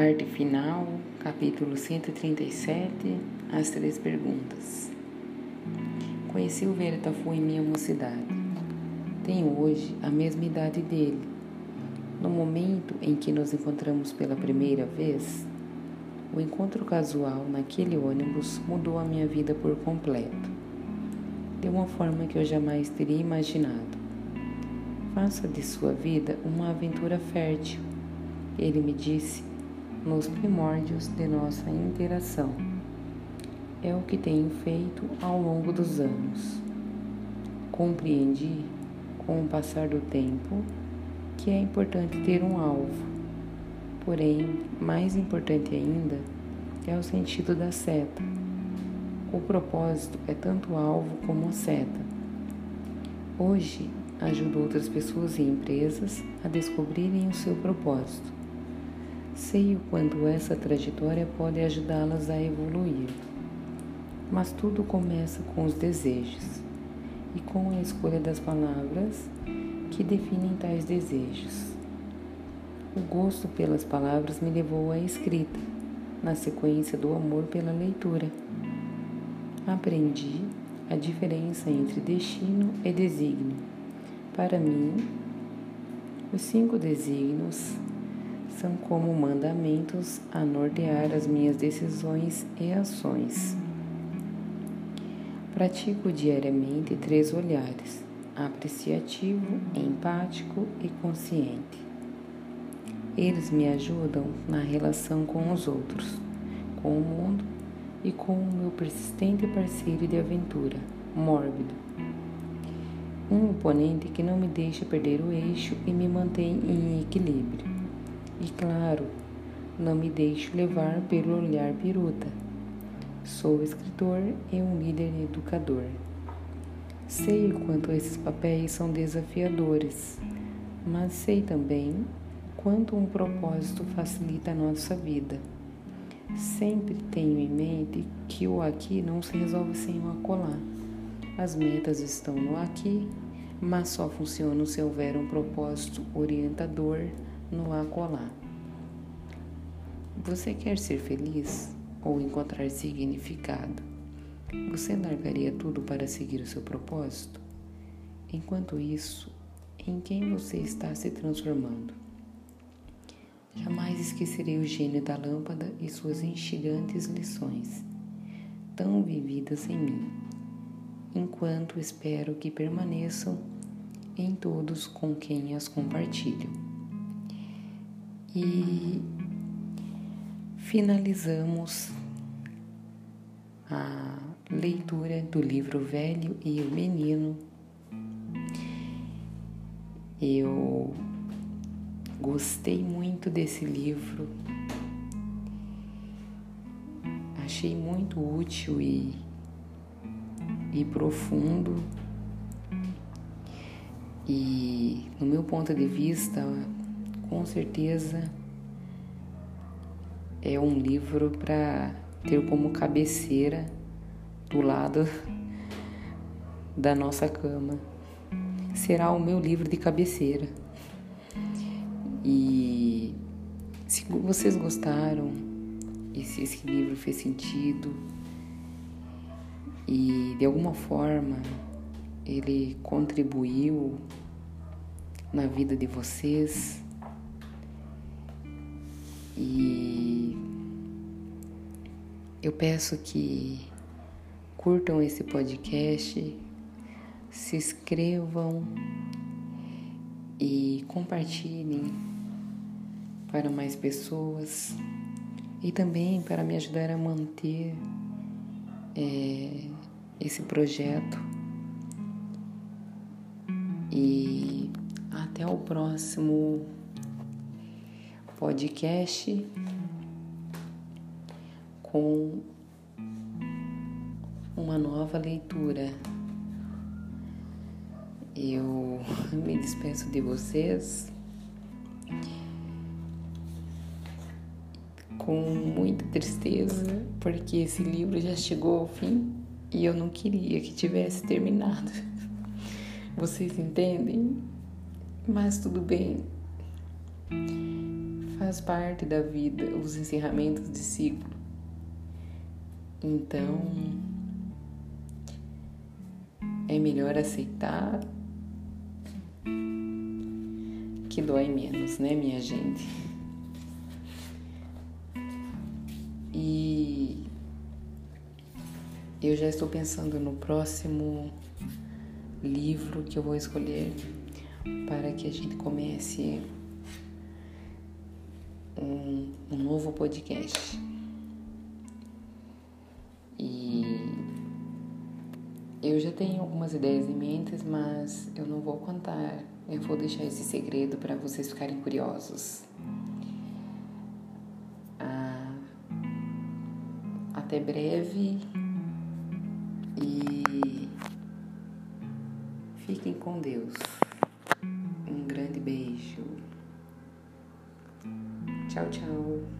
Parte final, capítulo 137, as três perguntas. Conheci o Veritafu em minha mocidade. Tenho hoje a mesma idade dele. No momento em que nos encontramos pela primeira vez, o encontro casual naquele ônibus mudou a minha vida por completo, de uma forma que eu jamais teria imaginado. Faça de sua vida uma aventura fértil, ele me disse nos primórdios de nossa interação. É o que tenho feito ao longo dos anos. Compreendi, com o passar do tempo, que é importante ter um alvo. Porém, mais importante ainda é o sentido da seta. O propósito é tanto alvo como seta. Hoje, ajudo outras pessoas e empresas a descobrirem o seu propósito Sei o quanto essa trajetória pode ajudá-las a evoluir. Mas tudo começa com os desejos e com a escolha das palavras que definem tais desejos. O gosto pelas palavras me levou à escrita, na sequência do amor pela leitura. Aprendi a diferença entre destino e desígnio. Para mim, os cinco desígnios são como mandamentos a nortear as minhas decisões e ações. Pratico diariamente três olhares: apreciativo, empático e consciente. Eles me ajudam na relação com os outros, com o mundo e com o meu persistente parceiro de aventura, mórbido. Um oponente que não me deixa perder o eixo e me mantém em equilíbrio. E claro, não me deixo levar pelo olhar piruta. Sou escritor e um líder educador. Sei o quanto esses papéis são desafiadores, mas sei também quanto um propósito facilita a nossa vida. Sempre tenho em mente que o aqui não se resolve sem o acolá. As metas estão no aqui, mas só funcionam se houver um propósito orientador no acolá. Você quer ser feliz ou encontrar significado? Você largaria tudo para seguir o seu propósito? Enquanto isso, em quem você está se transformando? Jamais esquecerei o gênio da lâmpada e suas instigantes lições, tão vividas em mim, enquanto espero que permaneçam em todos com quem as compartilho. E finalizamos a leitura do livro Velho e o Menino. Eu gostei muito desse livro, achei muito útil e, e profundo. E, no meu ponto de vista, com certeza é um livro para ter como cabeceira do lado da nossa cama. Será o meu livro de cabeceira. E se vocês gostaram e se esse livro fez sentido e de alguma forma ele contribuiu na vida de vocês, e eu peço que curtam esse podcast, se inscrevam e compartilhem para mais pessoas e também para me ajudar a manter é, esse projeto. E até o próximo podcast com uma nova leitura. Eu me despeço de vocês com muita tristeza, porque esse livro já chegou ao fim e eu não queria que tivesse terminado. Vocês entendem? Mas tudo bem faz parte da vida, os encerramentos de ciclo. Então, é melhor aceitar que dói menos, né, minha gente? E eu já estou pensando no próximo livro que eu vou escolher para que a gente comece um, um novo podcast. E eu já tenho algumas ideias em mente, mas eu não vou contar. Eu vou deixar esse segredo para vocês ficarem curiosos. Ah, até breve e fiquem com Deus. Um grande beijo. Tchau, tchau.